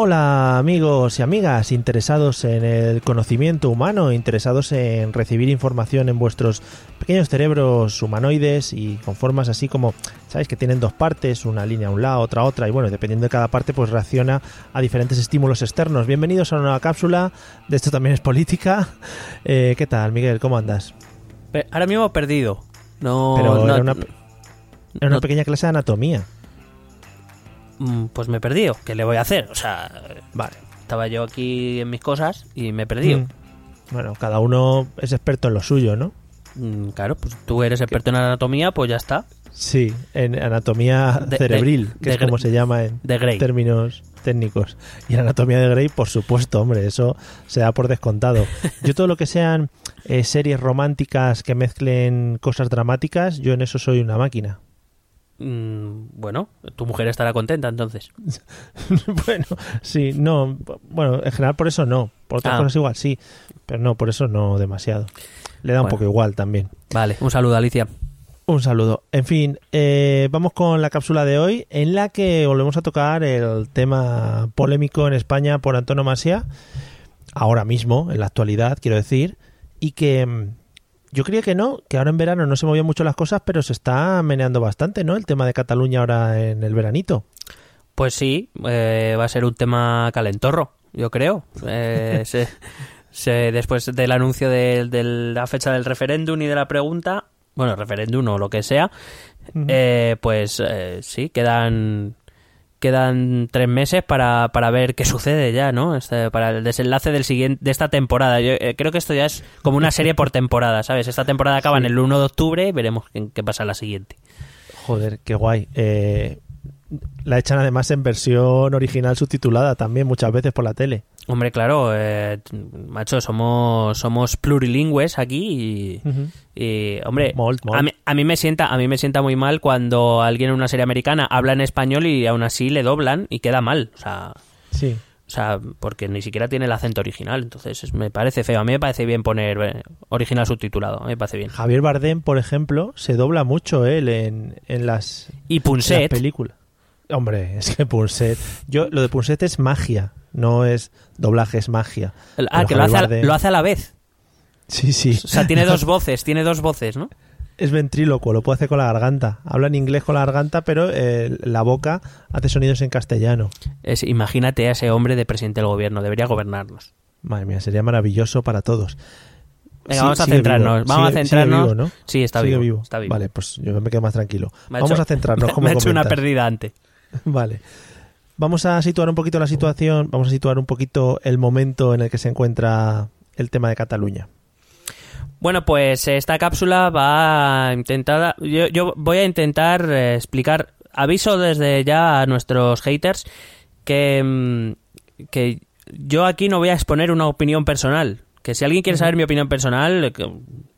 Hola amigos y amigas interesados en el conocimiento humano, interesados en recibir información en vuestros pequeños cerebros humanoides y con formas así como, sabéis que tienen dos partes, una línea a un lado, otra a otra y bueno, dependiendo de cada parte pues reacciona a diferentes estímulos externos. Bienvenidos a una nueva cápsula, de esto también es política. Eh, ¿Qué tal Miguel? ¿Cómo andas? Ahora mismo perdido. No, Pero no- era una, era una no- pequeña clase de anatomía. Mm, Pues me he perdido. ¿Qué le voy a hacer? O sea, Vale. estaba yo aquí en mis cosas y me he perdido. Mm. Bueno, cada uno es experto en lo suyo, ¿no? Mm, Claro, pues tú eres experto en anatomía, pues ya está. Sí, en anatomía De- cerebril, de- que es como se llama en términos técnicos. Y en anatomía de Grey, por supuesto, hombre, eso se da por descontado. Yo todo lo que sean eh, series románticas que mezclen cosas dramáticas, yo en eso soy una máquina. Mm, Bueno, tu mujer estará contenta entonces. bueno, sí, no, bueno, en general por eso no. Por otras Ah. cosas igual sí, pero no, por eso no demasiado. Le da un poco igual también. Vale, un saludo, Alicia. Un saludo. En fin, eh, vamos con la cápsula de hoy en la que volvemos a tocar el tema polémico en España por antonomasia, ahora mismo, en la actualidad, quiero decir, y que mm, yo creía que no, que ahora en verano no se movían mucho las cosas, pero se está meneando bastante, ¿no? El tema de Cataluña ahora en el veranito. Pues sí, eh, va a ser un tema calentorro, yo creo. Eh, se- se- después del anuncio de, de la fecha del referéndum y de la pregunta, bueno, referéndum o lo que sea, eh, pues eh, sí, quedan quedan tres meses para, para ver qué sucede ya, ¿no? Este, para el desenlace del siguiente, de esta temporada. Yo eh, creo que esto ya es como una serie por temporada, ¿sabes? Esta temporada acaba en el 1 de octubre y veremos qué, qué pasa en la siguiente. Joder, qué guay. Eh, la echan además en versión original subtitulada también muchas veces por la tele. Hombre, claro, eh, macho, somos somos plurilingües aquí y, y, hombre, Molt, molt. A, mí, a mí me sienta a mí me sienta muy mal cuando alguien en una serie americana habla en español y aún así le doblan y queda mal, o sea, Sí. o sea, porque ni siquiera tiene el acento original, entonces es- me parece feo. A mí me parece bien poner eh, original subtitulado, a mí me parece bien. Javier Bardem, por ejemplo, se dobla mucho él en, en las, Y en las Punset, películas. Hombre, es que Punset. Yo, lo de Punset es magia, no es doblaje, es magia. el- Pero ah, que lo hace, a, lo hace a la vez. Sí, sí. O sea, tiene dos voces, tiene dos voces, ¿no? Es ventrílocuo, lo puede hacer con la garganta. Habla en inglés con la garganta, pero eh, la boca hace sonidos en castellano. Es, imagínate a ese hombre de presidente del gobierno, debería gobernarnos. Madre mía, sería maravilloso para todos. Venga, Sí, vamos a centrarnos. vivo. Vamos Sigue- a centrarnos. vivo, ¿no? Sí, está vivo, Está vivo. Vale, pues yo me quedo más tranquilo. Me Vamos hecho- a centrarnos, como Me ha hecho una pérdida antes. Vale. Vamos a situar un poquito la situación, vamos a situar un poquito el momento en el que se encuentra el tema de Cataluña. Bueno, pues esta cápsula va a intentar. Yo, yo voy a intentar eh, explicar. Aviso desde ya a nuestros haters que, mm, que yo aquí no voy a exponer una opinión personal. Que si alguien quiere saber mi opinión personal, eh,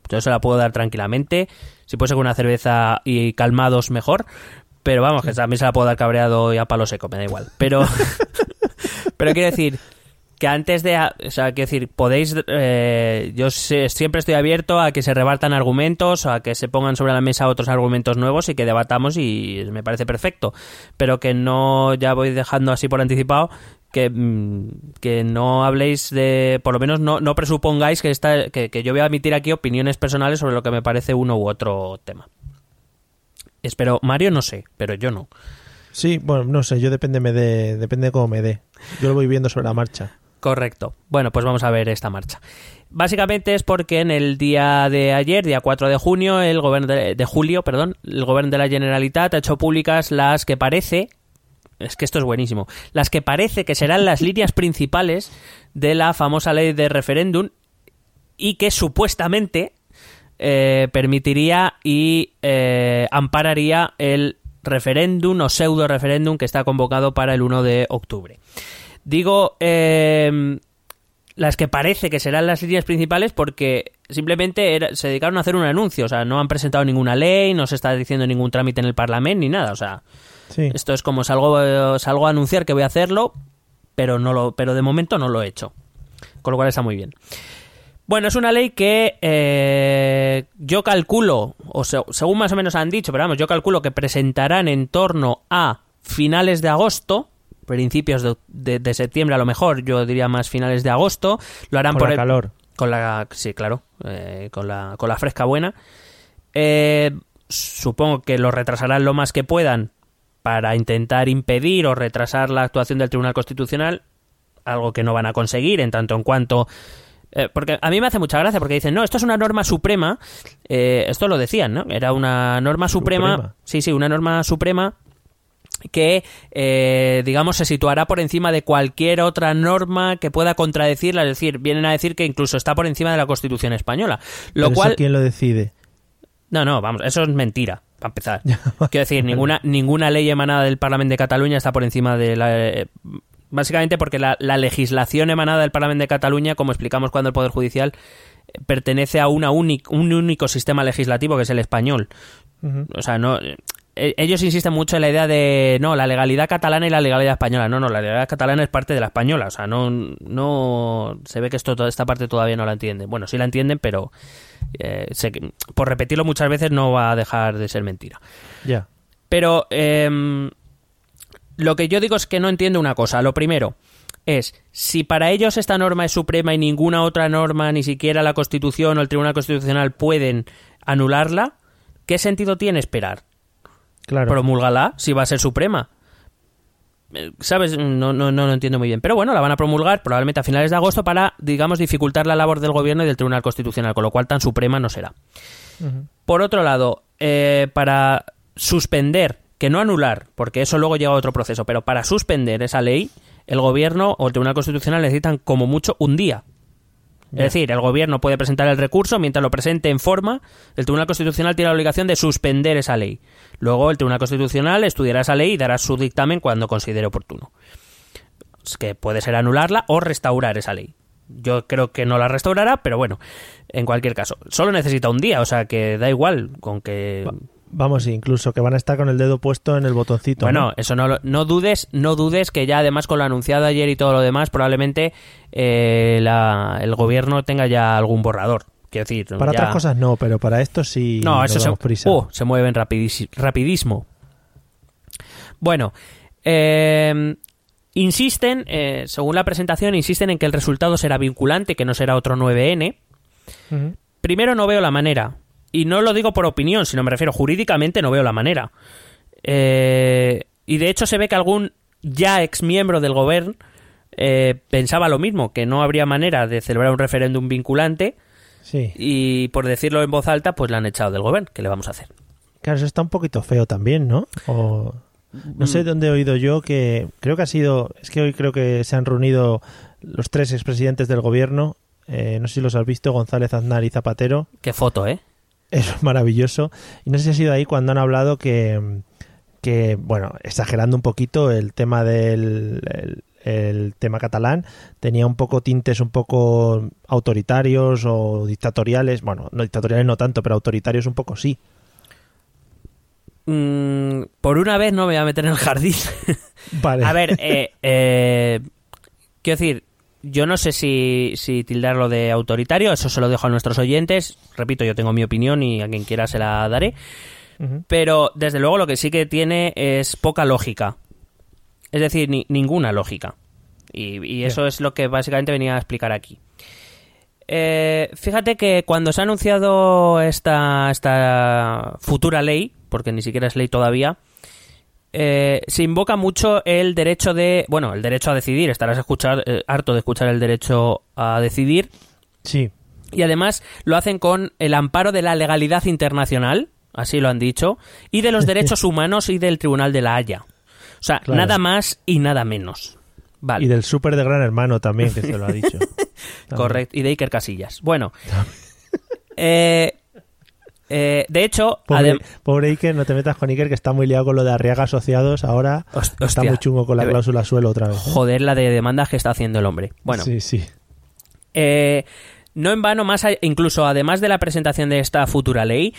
yo se la puedo dar tranquilamente. Si puede ser con una cerveza y calmados, mejor. Pero vamos, que también se la puedo dar cabreado y a palo seco, me da igual. Pero, pero quiero decir que antes de, o sea, quiero decir, podéis, eh, yo sé- siempre estoy abierto a que se rebartan argumentos, a que se pongan sobre la mesa otros argumentos nuevos y que debatamos y me parece perfecto, pero que no, ya voy dejando así por anticipado, que, mm, que no habléis de, por lo menos no, no presupongáis que, esta, que, que yo voy a emitir aquí opiniones personales sobre lo que me parece uno u otro tema. Espero, Mario no sé, pero yo no. Sí, bueno, no sé, yo depende, me de, depende de cómo me dé. Yo lo voy viendo sobre la marcha. Correcto. Bueno, pues vamos a ver esta marcha. Básicamente es porque en el día de ayer, día 4 de junio, el gobierno de, de julio, perdón, el gobierno de la Generalitat ha hecho públicas las que parece es que esto es buenísimo, las que parece que serán las líneas principales de la famosa ley de referéndum y que supuestamente eh, permitiría y eh, ampararía el referéndum o pseudo referéndum que está convocado para el 1 de octubre. Digo eh, las que parece que serán las líneas principales porque simplemente era- se dedicaron a hacer un anuncio, o sea, no han presentado ninguna ley, no se está diciendo ningún trámite en el Parlamento ni nada, o sea, Sí. esto es como salgo, salgo a anunciar que voy a hacerlo, pero, no lo, pero de momento no lo he hecho. Con lo cual está muy bien. Bueno, es una ley que eh, yo calculo, o según más o menos han dicho, pero vamos, yo calculo que presentarán en torno a finales de agosto, principios de, septiembre a lo mejor, yo diría más finales de agosto. Lo harán por el calor. Con la, sí, claro, eh, con, la, con la fresca buena. Eh, supongo que lo retrasarán lo más que puedan para intentar impedir o retrasar la actuación del Tribunal Constitucional, algo que no van a conseguir en tanto en cuanto eh, porque a mí me hace mucha gracia porque dicen, no, esto es una norma suprema. esto lo decían, ¿no? Era una norma suprema, Sí, sí, una norma suprema que, eh, digamos, se situará por encima de cualquier otra norma que pueda contradecirla. Es decir, vienen a decir que incluso está por encima de la Constitución española. Lo cual. ¿Quién lo decide? No, no, vamos, eso es mentira, para empezar. Quiero decir, ninguna, ninguna ley emanada del Parlamento de Cataluña está por encima de la. Eh, básicamente porque la, legislación emanada del Parlamento de Cataluña, como explicamos cuando el Poder Judicial, eh, pertenece a una un único sistema legislativo que es el español. O sea, no e, ellos insisten mucho en la idea de no, la legalidad catalana y la legalidad española. No, no, la legalidad catalana es parte de la española. O sea, no, no se ve que esto, toda esta parte todavía no la entienden. Bueno, sí la entienden, pero eh, por repetirlo muchas veces no va a dejar de ser mentira. Ya. Pero em, lo que yo digo es que no entiendo una cosa. Lo primero es, si para ellos esta norma es suprema y ninguna otra norma, ni siquiera la Constitución o el Tribunal Constitucional pueden anularla, ¿qué sentido tiene esperar? Claro. Promulgala si va a ser suprema. Eh, ¿Sabes? No, no, no lo entiendo muy bien. Pero bueno, la van a promulgar probablemente a finales de agosto para, digamos, dificultar la labor del gobierno y del Tribunal Constitucional, con lo cual tan suprema no será. Por otro lado, eh, para suspender, que no anular, porque eso luego llega a otro proceso, pero para suspender esa ley, el gobierno o el Tribunal Constitucional necesitan como mucho un día. Es decir, el gobierno puede presentar el recurso, mientras lo presente en forma, el Tribunal Constitucional tiene la obligación de suspender esa ley. Luego el Tribunal Constitucional estudiará esa ley y dará su dictamen cuando considere oportuno. Es que puede ser anularla o restaurar esa ley. Yo creo que no la restaurará, pero bueno, en cualquier caso. Solo necesita un día, o sea que da igual con que... Vamos, incluso que van a estar con el dedo puesto en el botoncito. Bueno, eso no, no dudes, no dudes que ya además con lo anunciado ayer y todo lo demás, probablemente eh, el gobierno tenga ya algún borrador. Quiero decir, para otras cosas no, pero para esto sí. No, eso se, uh, se mueven rapidísimo. Bueno, eh, insisten, eh, según la presentación, insisten en que el resultado será vinculante, que no será otro 9N. Primero no veo la manera. Y no lo digo por opinión, sino me refiero jurídicamente no veo la manera. Eh, y de hecho se ve que algún ya ex miembro del gobierno eh, pensaba lo mismo, que no habría manera de celebrar un referéndum vinculante. Sí. Y por decirlo en voz alta, pues la han echado del gobierno. ¿Qué le vamos a hacer? Claro, eso está un poquito feo también, ¿no? O... No sé mm. dónde he oído yo que creo que ha sido, es que hoy creo que se han reunido los tres expresidentes del gobierno, eh, no sé si los has visto, González, Aznar y Zapatero. Qué foto, ¿eh? Es maravilloso. Y no sé si ha sido ahí cuando han hablado que, que bueno, exagerando un poquito el tema del el, tema catalán, tenía un poco tintes un poco autoritarios o dictatoriales. Bueno, no dictatoriales no tanto, pero autoritarios un poco sí. Mm, por una vez no me voy a meter en el jardín. Vale. a ver, eh, eh, quiero decir, yo no sé si, si tildarlo de autoritario, eso se lo dejo a nuestros oyentes. Repito, yo tengo mi opinión y a quien quiera se la daré. Pero desde luego lo que sí que tiene es poca lógica. Es decir, ninguna lógica. Y, eso es lo que básicamente venía a explicar aquí. Eh, fíjate que cuando se ha anunciado esta, esta futura ley, porque ni siquiera es ley todavía, eh, se invoca mucho el derecho de, bueno, el derecho a decidir. Estarás escuchar, eh, harto de escuchar el derecho a decidir. Sí. Y además lo hacen con el amparo de la legalidad internacional, así lo han dicho, y de los derechos humanos y del Tribunal de la Haya. O sea, nada más y nada menos. Vale. Y del súper de Gran Hermano también, que se lo ha dicho. Correcto, y de Iker Casillas. Bueno, eh, eh, de hecho, pobre, Iker, no te metas con Iker, que está muy liado con lo de Arriaga Asociados. Ahora está muy chungo con la cláusula suelo otra vez. ¿eh? Joder, la de demandas que está haciendo el hombre. Bueno, sí, sí. Eh, no en vano, más incluso además de la presentación de esta futura ley,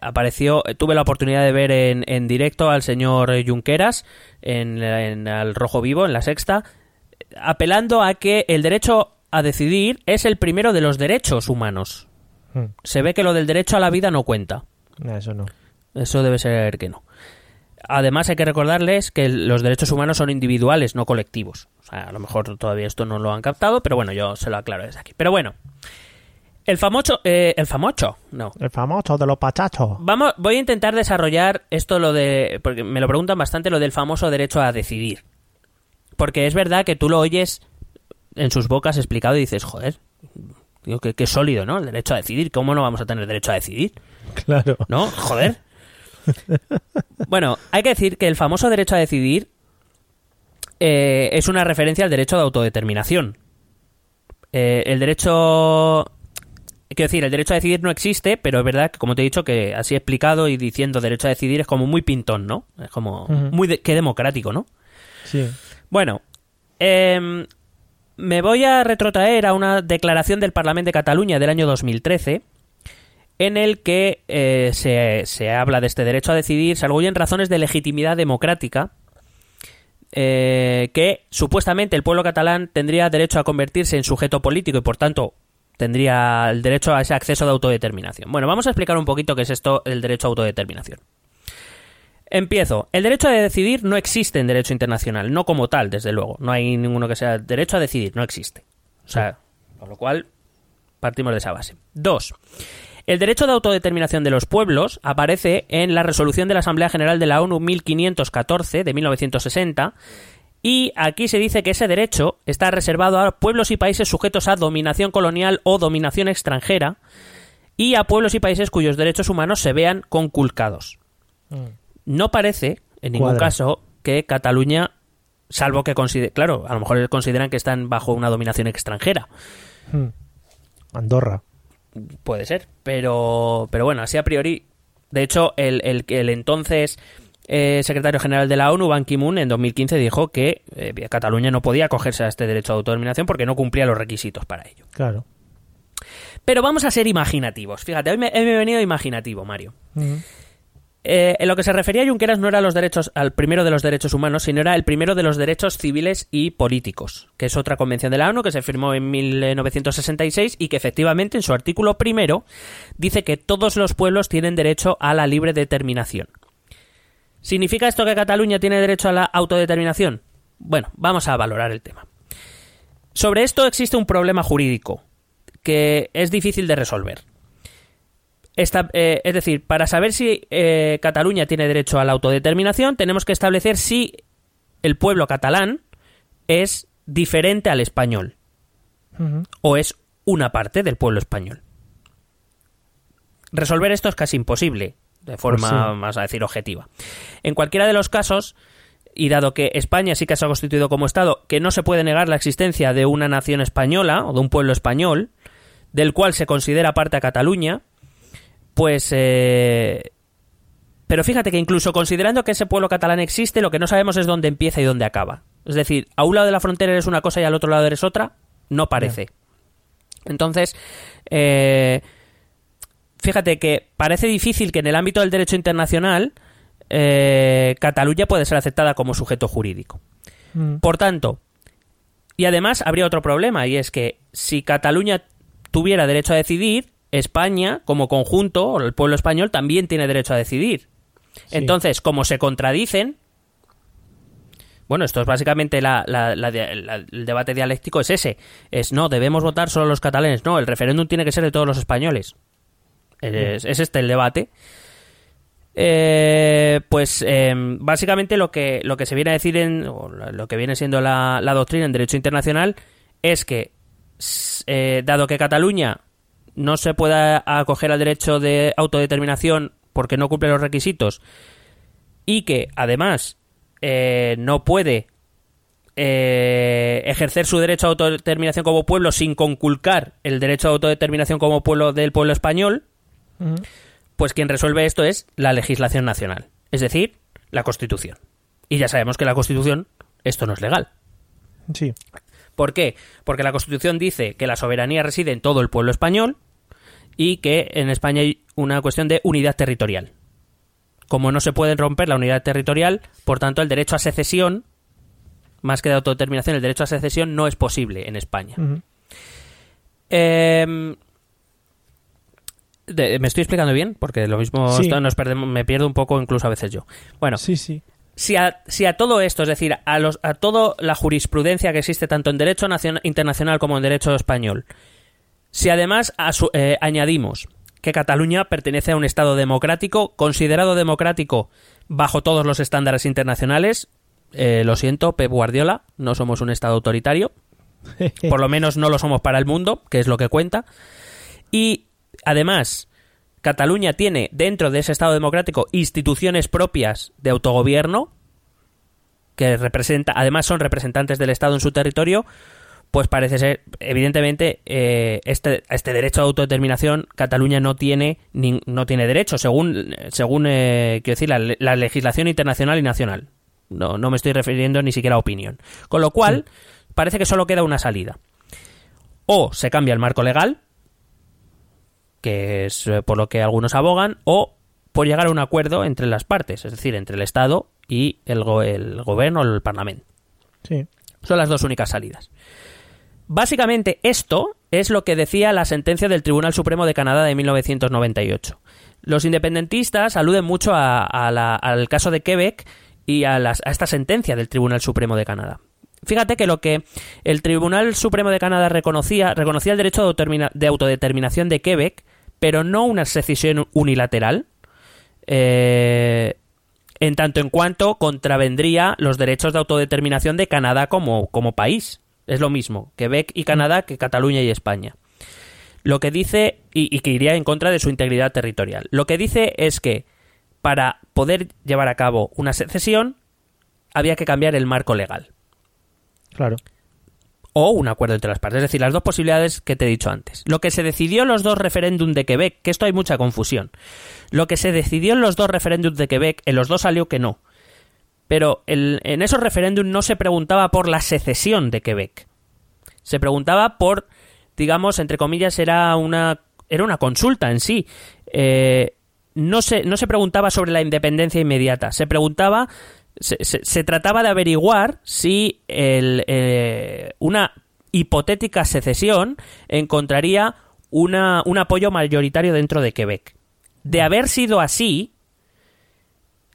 apareció, tuve la oportunidad de ver en, directo al señor Junqueras en, en, el Rojo Vivo, en la Sexta, apelando a que el derecho a decidir es el primero de los derechos humanos. Mm. Se ve que lo del derecho a la vida no cuenta. No, Eso no. Eso debe ser que no. Además hay que recordarles que los derechos humanos son individuales, no colectivos. O sea, a lo mejor todavía esto no lo han captado, pero bueno, yo se lo aclaro desde aquí. Pero bueno, el famoso... eh, el famoso, no. El famoso de los pachachos. Vamos, voy a intentar desarrollar esto lo de... Porque me lo preguntan bastante lo del famoso derecho a decidir. Porque es verdad que tú lo oyes en sus bocas explicado y dices, joder, digo, que, que sólido, ¿no? El derecho a decidir. ¿Cómo no vamos a tener derecho a decidir? Claro. ¿No? Joder. Bueno, hay que decir que el famoso derecho a decidir eh, es una referencia al derecho de autodeterminación. Eh, el derecho... Quiero decir, el derecho a decidir no existe, pero es verdad que, como te he dicho, que así explicado y diciendo derecho a decidir es como muy pintón, ¿no? Es como muy... de- qué democrático, ¿no? Sí. Bueno, em, me voy a retrotraer a una declaración del Parlamento de Cataluña del año 2013 en el que eh, se, se habla de este derecho a decidir, se arguyen razones de legitimidad democrática eh, que supuestamente el pueblo catalán tendría derecho a convertirse en sujeto político y por tanto tendría el derecho a ese acceso de autodeterminación. Bueno, vamos a explicar un poquito qué es esto el derecho a autodeterminación. Empiezo. El derecho a decidir no existe en derecho internacional, no como tal, desde luego. No hay ninguno que sea derecho a decidir, no existe. O sea, por lo cual partimos de esa base. Dos. El derecho de autodeterminación de los pueblos aparece en la resolución de la Asamblea General de la ONU 1514 de 1960 y aquí se dice que ese derecho está reservado a pueblos y países sujetos a dominación colonial o dominación extranjera y a pueblos y países cuyos derechos humanos se vean conculcados. No parece, en ningún Cuadra. caso, que Cataluña, salvo que considere, claro, a lo mejor consideran que están bajo una dominación extranjera. Mm. Andorra. Puede ser, pero, pero bueno, así a priori. De hecho, el, el, el entonces eh, secretario general de la ONU, Ban Ki-moon, en 2015 dijo que eh, Cataluña no podía acogerse a este derecho a autodeterminación porque no cumplía los requisitos para ello. Claro. Pero vamos a ser imaginativos. Fíjate, hoy me, hoy me he venido imaginativo, Mario. Eh, en lo que se refería a Junqueras no era los derechos, al primero de los derechos humanos, sino era el primero de los derechos civiles y políticos, que es otra convención de la ONU que se firmó en 1966 y que efectivamente en su artículo primero dice que todos los pueblos tienen derecho a la libre determinación. ¿Significa esto que Cataluña tiene derecho a la autodeterminación? Bueno, vamos a valorar el tema. Sobre esto existe un problema jurídico que es difícil de resolver. Esta- eh, es decir, para saber si eh, Cataluña tiene derecho a la autodeterminación, tenemos que establecer si el pueblo catalán es diferente al español o es una parte del pueblo español. Resolver esto es casi imposible, de forma, Pues sí. más a decir, objetiva. En cualquiera de los casos, y dado que España sí que se ha constituido como Estado, que no se puede negar la existencia de una nación española o de un pueblo español, del cual se considera parte a Cataluña, pues... eh, pero fíjate que incluso considerando que ese pueblo catalán existe, lo que no sabemos es dónde empieza y dónde acaba. Es decir, a un lado de la frontera eres una cosa y al otro lado eres otra, no parece. Entonces, eh, fíjate que parece difícil que en el ámbito del derecho internacional eh, Cataluña puede ser aceptada como sujeto jurídico. Mm. Por tanto, y además habría otro problema, y es que si Cataluña tuviera derecho a decidir, España, como conjunto, o el pueblo español, también tiene derecho a decidir. Sí. Entonces, como se contradicen, bueno, esto es básicamente la- la- la- la- el debate dialéctico es ese. Es no, debemos votar solo los catalanes. No, el referéndum tiene que ser de todos los españoles. Es, es este el debate. Eh, pues eh, básicamente lo que, lo que se viene a decir en o lo que viene siendo la, doctrina en derecho internacional es que eh, dado que Cataluña no se pueda acoger al derecho de autodeterminación porque no cumple los requisitos y que además eh, no puede eh, ejercer su derecho a autodeterminación como pueblo sin conculcar el derecho a autodeterminación como pueblo del pueblo español, pues quien resuelve esto es la legislación nacional, es decir, la Constitución. Y ya sabemos que la Constitución esto no es legal. Sí. ¿Por qué? Porque la Constitución dice que la soberanía reside en todo el pueblo español y que en España hay una cuestión de unidad territorial. Como no se puede romper la unidad territorial, por tanto el derecho a secesión más que de autodeterminación, el derecho a secesión no es posible en España. Em, me estoy explicando bien, porque lo mismo nos perdemos, me pierdo un poco incluso a veces yo. Bueno, sí, sí. Si a, si a todo esto, es decir, a, los, a toda la jurisprudencia que existe tanto en derecho internacional como en derecho español, si además eh, añadimos que Cataluña pertenece a un Estado democrático, considerado democrático bajo todos los estándares internacionales, eh, lo siento, Pep Guardiola, no somos un Estado autoritario, por lo menos no lo somos para el mundo, que es lo que cuenta, y además Cataluña tiene dentro de ese Estado democrático instituciones propias de autogobierno, que representa, además son representantes del Estado en su territorio, pues parece ser, evidentemente, eh, este, este derecho a autodeterminación Cataluña no tiene no tiene derecho, según, según eh, quiero decir, la, legislación internacional y nacional. No, no me estoy refiriendo ni siquiera a opinión. Con lo cual, parece que solo queda una salida. O se cambia el marco legal, que es eh, por lo que algunos abogan, o por llegar a un acuerdo entre las partes, es decir, entre el Estado y el, el gobierno o el Parlamento. Sí. Son las dos únicas salidas. Básicamente esto es lo que decía la sentencia del Tribunal Supremo de Canadá de 1998. Los independentistas aluden mucho al caso de Quebec y a, esta sentencia del Tribunal Supremo de Canadá. Fíjate que lo que el Tribunal Supremo de Canadá reconocía, reconocía el derecho de, autodeterminación de Quebec, pero no una secesión unilateral, eh, en tanto en cuanto contravendría los derechos de autodeterminación de Canadá como, como país. Es lo mismo, Quebec y Canadá que Cataluña y España. Lo que dice, y, que iría en contra de su integridad territorial, lo que dice es que para poder llevar a cabo una secesión había que cambiar el marco legal. Claro. O un acuerdo entre las partes. Es decir, las dos posibilidades que te he dicho antes. Lo que se decidió en los dos referéndums de Quebec, que esto hay mucha confusión. Lo que se decidió en los dos referéndums de Quebec, en los dos salió que no. Pero en esos referéndums no se preguntaba por la secesión de Quebec. Se preguntaba por, digamos, entre comillas, era una, era una consulta en sí. Eh, no, se, no se preguntaba sobre la independencia inmediata. Se preguntaba, se, trataba de averiguar si el, eh, una hipotética secesión encontraría una, un apoyo mayoritario dentro de Quebec. De haber sido así,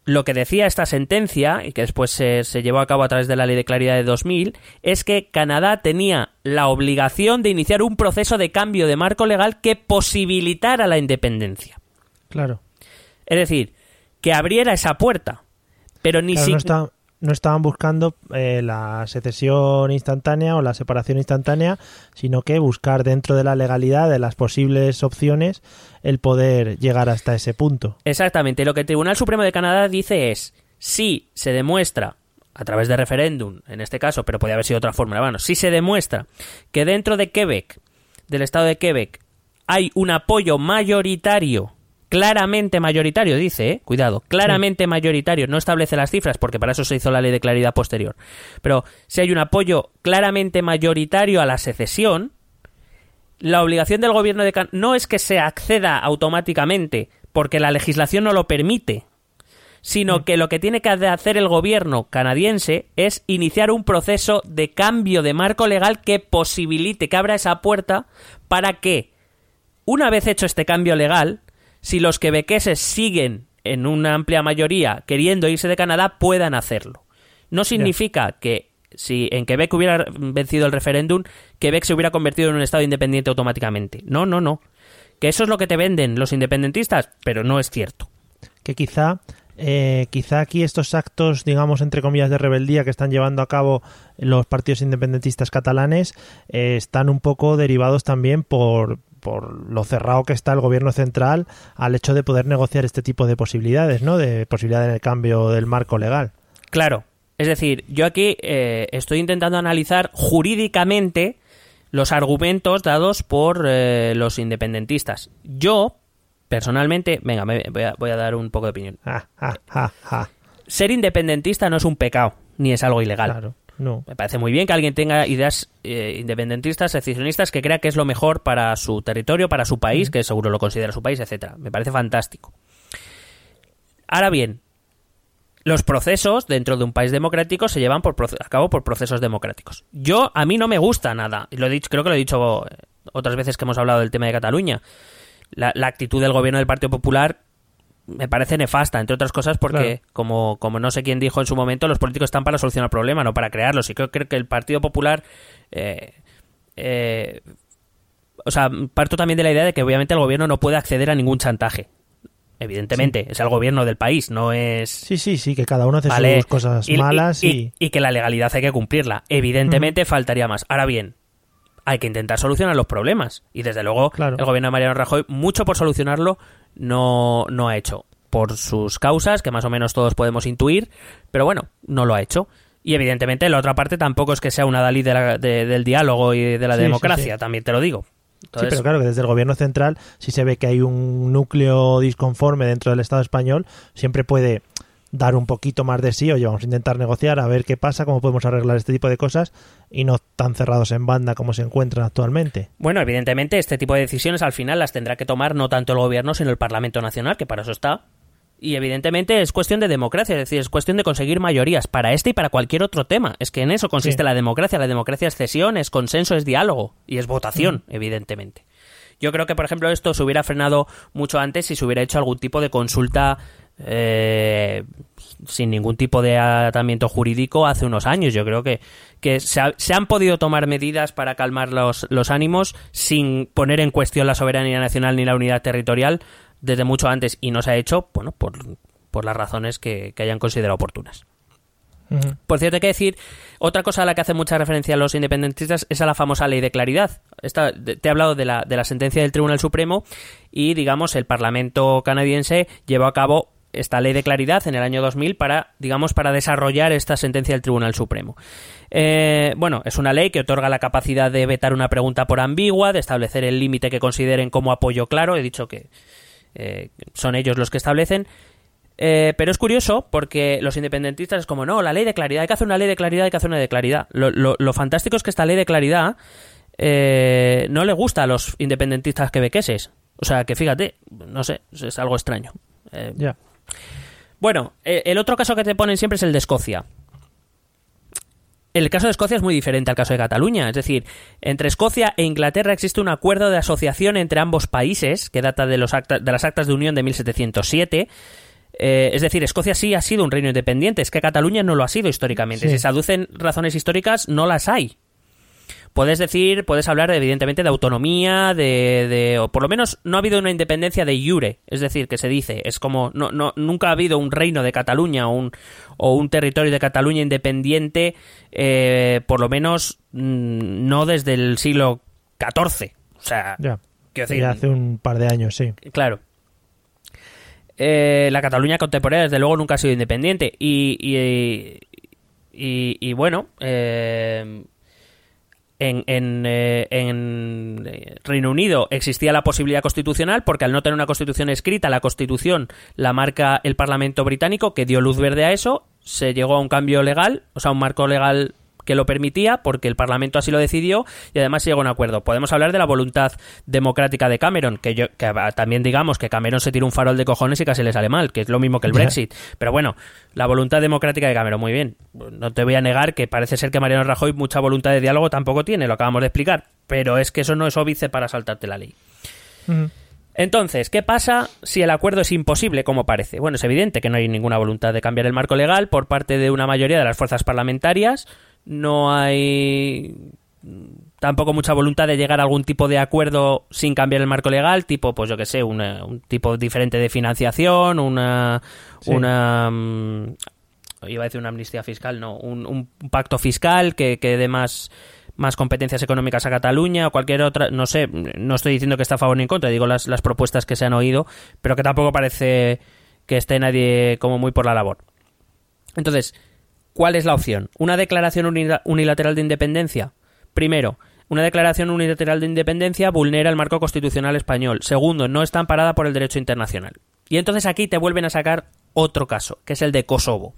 lo que decía esta sentencia, y que después se, llevó a cabo a través de la Ley de Claridad de 2000, es que Canadá tenía la obligación de iniciar un proceso de cambio de marco legal que posibilitara la independencia. Claro. Es decir, que abriera esa puerta. Pero ni siquiera no estaban buscando eh, la secesión instantánea o la separación instantánea, sino que buscar dentro de la legalidad de las posibles opciones el poder llegar hasta ese punto. Exactamente. Lo que el Tribunal Supremo de Canadá dice es, si se demuestra a través de referéndum, en este caso, pero podría haber sido otra fórmula, bueno, si se demuestra que dentro de Quebec, del estado de Quebec, hay un apoyo mayoritario claramente mayoritario, dice, ¿eh? cuidado, claramente mayoritario, no establece las cifras porque para eso se hizo la ley de claridad posterior, pero si hay un apoyo claramente mayoritario a la secesión, la obligación del gobierno de no es que se acceda automáticamente porque la legislación no lo permite, sino que lo que tiene que hacer el gobierno canadiense es iniciar un proceso de cambio de marco legal que posibilite que abra esa puerta para que, una vez hecho este cambio legal, si los quebequeses siguen en una amplia mayoría queriendo irse de Canadá, puedan hacerlo. No significa que si en Quebec hubiera vencido el referéndum, Quebec se hubiera convertido en un Estado independiente automáticamente. No, no, no. Que eso es lo que te venden los independentistas, pero no es cierto. Que quizá eh, quizá aquí estos actos, digamos, entre comillas, de rebeldía que están llevando a cabo los partidos independentistas catalanes eh, están un poco derivados también por, por lo cerrado que está el gobierno central al hecho de poder negociar este tipo de posibilidades, ¿no? De posibilidad en el cambio del marco legal. Claro. Es decir, yo aquí eh, estoy intentando analizar jurídicamente los argumentos dados por eh, los independentistas. Yo, personalmente, venga, voy, a, dar un poco de opinión. Ser independentista no es un pecado, ni es algo ilegal. Claro. No. Me parece muy bien que alguien tenga ideas eh, independentistas, secesionistas, que crea que es lo mejor para su territorio, para su país, que seguro lo considera su país, etcétera. Me parece fantástico. Ahora bien, los procesos dentro de un país democrático se llevan por a cabo por procesos democráticos. Yo, a mí no me gusta nada, lo he dicho, creo que lo he dicho eh, otras veces que hemos hablado del tema de Cataluña. La, actitud del gobierno del Partido Popular me parece nefasta, entre otras cosas, porque, como, como no sé quién dijo en su momento, los políticos están para solucionar problemas, no para crearlos. Y creo, creo que el Partido Popular. Eh, eh, o sea, parto también de la idea de que obviamente el gobierno no puede acceder a ningún chantaje. Evidentemente, es el gobierno del país, no es. Sí, sí, sí, que cada uno hace sus cosas malas y, y... que la legalidad hay que cumplirla. Evidentemente, faltaría más. Ahora bien, hay que intentar solucionar los problemas. Y desde luego, el gobierno de Mariano Rajoy, mucho por solucionarlo, no, no ha hecho. Por sus causas, que más o menos todos podemos intuir, pero bueno, no lo ha hecho. Y evidentemente la otra parte tampoco es que sea una Dalí del diálogo y de la democracia, también te lo digo. Sí, pero claro que desde el gobierno central, si se ve que hay un núcleo disconforme dentro del Estado español, siempre puede dar un poquito más de sí, oye, vamos a intentar negociar, a ver qué pasa, cómo podemos arreglar este tipo de cosas y no tan cerrados en banda como se encuentran actualmente. Bueno, evidentemente este tipo de decisiones al final las tendrá que tomar no tanto el gobierno, sino el Parlamento Nacional, que para eso está. Y evidentemente es cuestión de democracia, es decir, es cuestión de conseguir mayorías para este y para cualquier otro tema. Es que en eso consiste la democracia. La democracia es cesión, es consenso, es diálogo y es votación, mm. evidentemente. Yo creo que, por ejemplo, esto se hubiera frenado mucho antes si se hubiera hecho algún tipo de consulta eh, sin ningún tipo de atamiento jurídico hace unos años. Yo creo que, que se, han podido tomar medidas para calmar los, los ánimos sin poner en cuestión la soberanía nacional ni la unidad territorial desde mucho antes y no se ha hecho bueno, por, por las razones que, hayan considerado oportunas. Por cierto, hay que decir, otra cosa a la que hace mucha referencia los independentistas es a la famosa ley de claridad. Esta, te he hablado de la, de la sentencia del Tribunal Supremo y, digamos, el Parlamento canadiense llevó a cabo esta ley de claridad en el año 2000 para, digamos, para desarrollar esta sentencia del Tribunal Supremo. Eh, bueno, es una ley que otorga la capacidad de vetar una pregunta por ambigua, de establecer el límite que consideren como apoyo claro. He dicho que eh, son ellos los que establecen. Eh, pero es curioso porque los independentistas es como, no, la ley de claridad, hay que hacer una ley de claridad, hay que hacer una de claridad. Lo, fantástico es que esta ley de claridad no le gusta a los independentistas quebequeses. O sea, que fíjate, no sé, es algo extraño. Ya. Bueno, eh, el otro caso que te ponen siempre es el de Escocia. El caso de Escocia es muy diferente al caso de Cataluña, es decir, entre Escocia e Inglaterra existe un acuerdo de asociación entre ambos países que data de, los de las actas de unión de 1707. Eh, es decir, Escocia sí ha sido un reino independiente, es que Cataluña no lo ha sido históricamente. Si se aducen razones históricas, no las hay puedes decir, puedes hablar evidentemente de autonomía, de, de, o por lo menos no ha habido una independencia de jure, es decir, que se dice, es como, no, no, nunca ha habido un reino de Cataluña o un, o un territorio de Cataluña independiente, eh, por lo menos mm, no desde el siglo XIV, o sea, ya. Decir, hace un par de años, sí. Claro. Eh, la Cataluña contemporánea, desde luego, nunca ha sido independiente. Y, y, y, y bueno, eh, en, eh, en, Reino Unido existía la posibilidad constitucional porque al no tener una constitución escrita, la constitución la marca el Parlamento británico que dio luz verde a eso, se llegó a un cambio legal, o sea, un marco legal que lo permitía porque el Parlamento así lo decidió y además se llegó a un acuerdo. Podemos hablar de la voluntad democrática de Cameron, que yo que también digamos que Cameron se tira un farol de cojones y casi le sale mal, que es lo mismo que el Brexit. Pero bueno, la voluntad democrática de Cameron, muy bien. No te voy a negar que parece ser que Mariano Rajoy mucha voluntad de diálogo tampoco tiene, lo acabamos de explicar, pero es que eso no es óbice para saltarte la ley. Entonces, ¿qué pasa si el acuerdo es imposible, como parece? Bueno, es evidente que no hay ninguna voluntad de cambiar el marco legal por parte de una mayoría de las fuerzas parlamentarias no hay tampoco mucha voluntad de llegar a algún tipo de acuerdo sin cambiar el marco legal, tipo, pues yo que sé, un tipo diferente de financiación, una... una mm, iba a decir una amnistía fiscal, no, un, pacto fiscal que, que dé más más competencias económicas a Cataluña o cualquier otra, no sé, no estoy diciendo que está a favor ni en contra, digo las, las propuestas que se han oído, pero que tampoco parece que esté nadie como muy por la labor. Entonces, ¿Cuál es la opción? ¿Una declaración unilateral de independencia? Primero, una declaración unilateral de independencia vulnera el marco constitucional español. Segundo, no está amparada por el derecho internacional. Y entonces aquí te vuelven a sacar otro caso, que es el de Kosovo.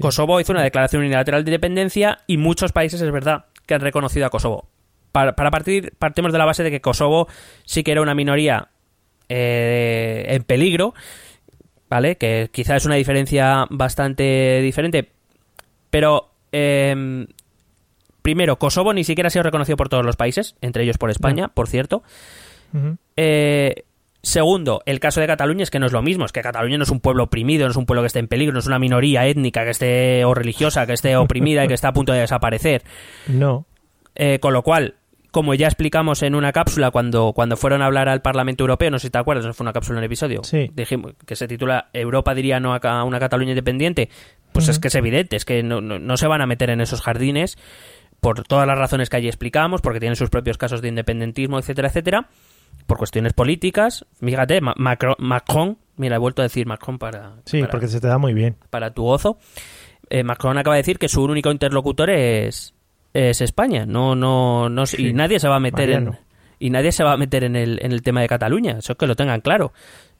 Kosovo hizo una declaración unilateral de independencia y muchos países, es verdad, que han reconocido a Kosovo. Para, partir, partimos de la base de que Kosovo sí que era una minoría eh, en peligro ¿vale? Que quizá es una diferencia bastante diferente. Pero, em, primero, Kosovo ni siquiera ha sido reconocido por todos los países, entre ellos por España, por cierto. Eh, segundo, el caso de Cataluña es que no es lo mismo, es que Cataluña no es un pueblo oprimido, no es un pueblo que esté en peligro, no es una minoría étnica que esté o religiosa que esté oprimida y que está a punto de desaparecer. No. Eh, con lo cual, como ya explicamos en una cápsula cuando, cuando fueron a hablar al Parlamento Europeo, no sé si te acuerdas, no fue una cápsula en episodio, Sí. dijimos que se titula Europa diría no a una Cataluña independiente, pues es que es evidente, es que no, no- no se van a meter en esos jardines por todas las razones que allí explicamos, porque tienen sus propios casos de independentismo, etcétera, etcétera, por cuestiones políticas. Fíjate, Ma- Macron, Macron, mira, he vuelto a decir Macron para, Sí, para, porque se te da muy bien. para tu gozo. Eh, Macron acaba de decir que su único interlocutor es, es España. No, no, no, Sí. y nadie se va a meter en y nadie se va a meter en el, en el tema de Cataluña. Eso es que lo tengan claro.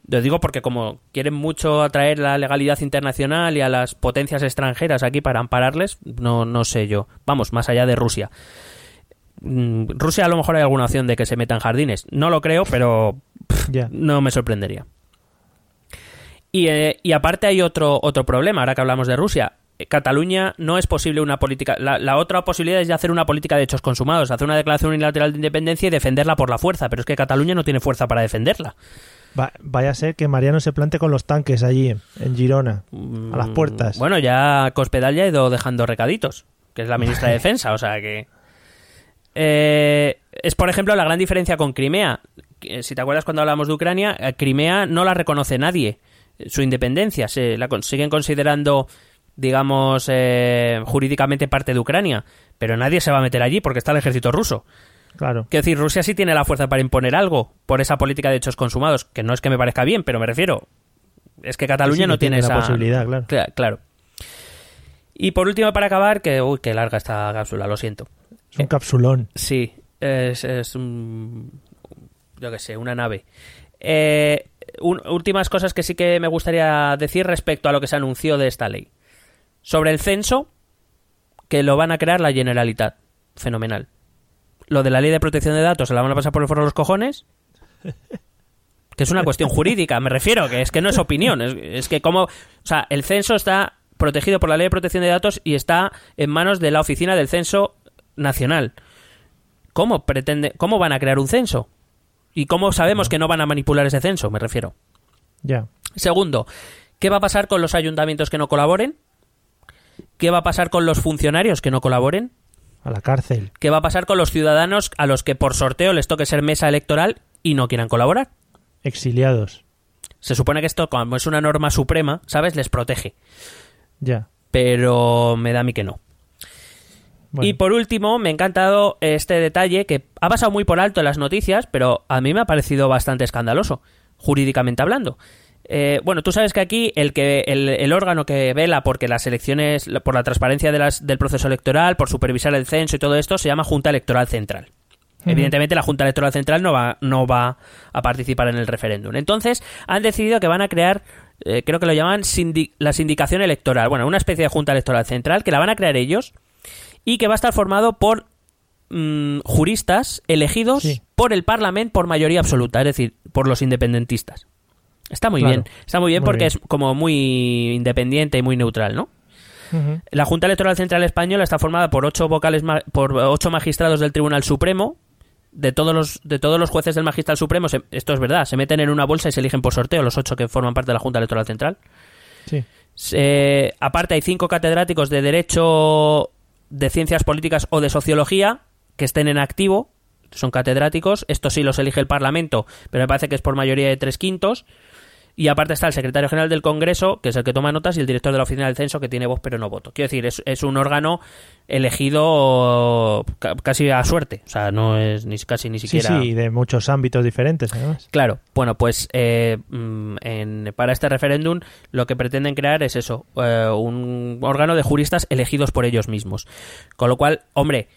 Lo digo porque como quieren mucho atraer la legalidad internacional y a las potencias extranjeras aquí para ampararles, no, no sé yo. Vamos, más allá de Rusia. Mm, Rusia a lo mejor hay alguna opción de que se metan jardines. No lo creo, pero no me sorprendería. Y, eh, y aparte hay otro, otro problema, ahora que hablamos de Rusia. Cataluña no es posible una política. La, la otra posibilidad es ya hacer una política de hechos consumados, hacer una declaración unilateral de independencia y defenderla por la fuerza. Pero es que Cataluña no tiene fuerza para defenderla. Va- vaya a ser que Mariano se plante con los tanques allí, en Girona, a las Mm, puertas. Bueno, ya Cospedal ya ha ido dejando recaditos, que es la ministra de Defensa, o sea que... Eh, es, por ejemplo, la gran diferencia con Crimea. Si te acuerdas cuando hablamos de Ucrania, eh, Crimea no la reconoce nadie, su independencia. Se la siguen considerando, digamos, eh, jurídicamente parte de Ucrania, pero nadie se va a meter allí porque está el ejército ruso. Claro. Quiero decir, Rusia sí tiene la fuerza para imponer algo por esa política de hechos consumados, que no es que me parezca bien, pero me refiero. Es que Cataluña Sí, no tiene, esa posibilidad, claro. Cla- claro. Y por último, para acabar, que. Uy, qué larga esta cápsula, lo siento. Es un capsulón. Sí, es, es un. Yo qué sé, una nave. Eh, un- últimas cosas que sí que me gustaría decir respecto a lo que se anunció de esta ley. Sobre el censo, que lo van a crear la Generalitat. Fenomenal. Lo de la ley de protección de datos se la van a pasar por el foro de los cojones. Que es una cuestión jurídica, me refiero, que es que no es opinión. Es, es que como. O sea, el censo está protegido por la ley de protección de datos y está en manos de la oficina del censo nacional. ¿Cómo pretende, cómo van a crear un censo? ¿Y cómo sabemos que no van a manipular ese censo? Me refiero. Ya. Segundo, ¿qué va a pasar con los ayuntamientos que no colaboren? ¿Qué va a pasar con los funcionarios que no colaboren? A la cárcel. ¿Qué va a pasar con los ciudadanos a los que por sorteo les toque ser mesa electoral y no quieran colaborar? Exiliados. Se supone que esto, como es una norma suprema, ¿sabes? Les protege. Ya. Pero me da a mí que no. Bueno, Y por último, me ha encantado este detalle que ha pasado muy por alto en las noticias, pero a mí me ha parecido bastante escandaloso, jurídicamente hablando. Eh, bueno, tú sabes que aquí el que el, el órgano que vela porque las elecciones, por la transparencia de las, del proceso electoral, por supervisar el censo y todo esto, se llama Junta Electoral Central. Evidentemente la Junta Electoral Central no va, no va a participar en el referéndum. Entonces han decidido que van a crear, eh, creo que lo llaman sindi- la sindicación electoral, bueno, una especie de Junta Electoral Central que la van a crear ellos y que va a estar formado por mm, juristas elegidos Sí. por el Parlamento por mayoría absoluta, es decir, por los independentistas. Está muy Claro. bien, está muy bien Muy porque bien. es como muy independiente y muy neutral, ¿no? La Junta Electoral Central Española está formada por ocho vocales ma- por ocho magistrados del Tribunal Supremo. De todos los de todos los jueces del Magistral Supremo, se- esto es verdad, se meten en una bolsa y se eligen por sorteo los ocho que forman parte de la Junta Electoral Central. Sí. Se- aparte hay cinco catedráticos de Derecho, de Ciencias Políticas o de Sociología que estén en activo. Son catedráticos. Estos sí los elige el Parlamento, pero me parece que es por mayoría de tres quintos. Y aparte está el secretario general del Congreso, que es el que toma notas, y el director de la oficina del censo, que tiene voz pero no voto. Quiero decir, es, es un órgano elegido ca- casi a suerte. O sea, no es ni casi ni siquiera. sí, de muchos ámbitos diferentes, además. Claro, bueno, pues eh, mm, en- para este referéndum lo que pretenden crear es eso, eh, un órgano de juristas elegidos por ellos mismos. Con lo cual, hombre,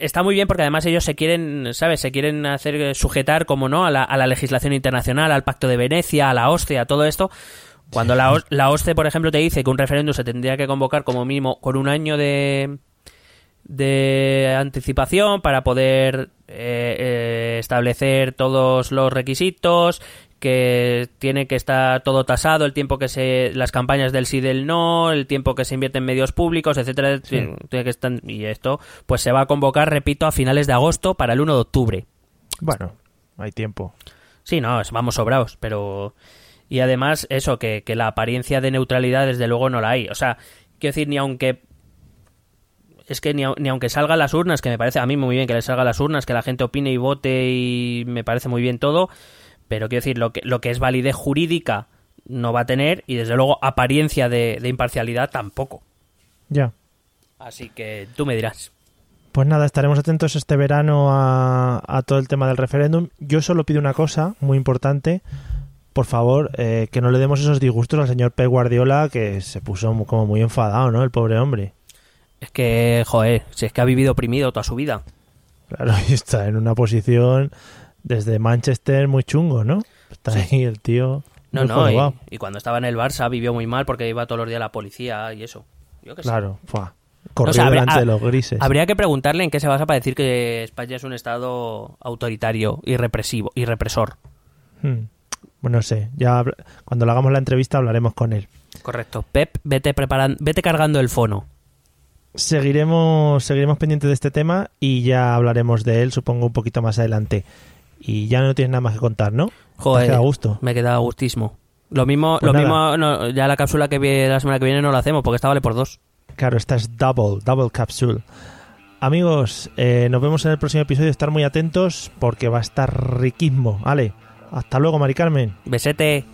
está muy bien porque además ellos se quieren, ¿sabes? Se quieren hacer eh, sujetar, como no, a la, a la legislación internacional, al Pacto de Venecia, a la OSCE, a todo esto. Cuando la, la OSCE, por ejemplo, te dice que un referéndum se tendría que convocar como mínimo con un año de de anticipación para poder eh, eh, establecer todos los requisitos que tiene que estar todo tasado el tiempo que se las campañas del sí del no el tiempo que se invierte en medios públicos etcétera tiene que estar, y esto pues se va a convocar repito a finales de agosto para el 1 de octubre Bueno, hay tiempo. Sí, no, vamos sobrados, pero... Y además, eso, que, que la apariencia de neutralidad desde luego no la hay. O sea, quiero decir, ni aunque... Es que ni, au- ni aunque salgan las urnas, que me parece a mí muy bien que les salgan las urnas, que la gente opine y vote y me parece muy bien todo, pero quiero decir, lo que, lo que es validez jurídica no va a tener y desde luego apariencia de, de imparcialidad tampoco. Ya. Así que tú me dirás. Pues nada, estaremos atentos este verano a, a todo el tema del referéndum. Yo solo pido una cosa muy importante. Por favor, eh, que no le demos esos disgustos al señor Pep Guardiola, que se puso como muy enfadado, ¿no? El pobre hombre. Es que, joder, si es que ha vivido oprimido toda su vida. Claro, y está en una posición desde Manchester muy chungo, ¿no? Está Sí. ahí el tío. No, no, y, cuando estaba en el Barça vivió muy mal porque iba todos los días la policía y eso. Yo qué sé. Claro, fua. Corrió O sea, habría- delante de los grises. Habría que preguntarle en qué se basa para decir que España es un estado autoritario y represivo y represor. Hmm. Bueno, no sé. Ya cuando le hagamos la entrevista hablaremos con él. Correcto. Pep, vete preparando, vete cargando el fono. Seguiremos, seguiremos pendientes de este tema y ya hablaremos de él, supongo, un poquito más adelante. Y ya no tienes nada más que contar, ¿no? Joder, Te queda gusto. me queda gustísimo. Lo mismo, Pues lo nada. mismo, no, ya la cápsula que viene la semana que viene no la hacemos porque esta vale por dos. Claro, esta es double, double capsule. Amigos, eh, nos vemos en el próximo episodio. Estar muy atentos porque va a estar riquismo. Vale, hasta luego, Mari Carmen. Besete.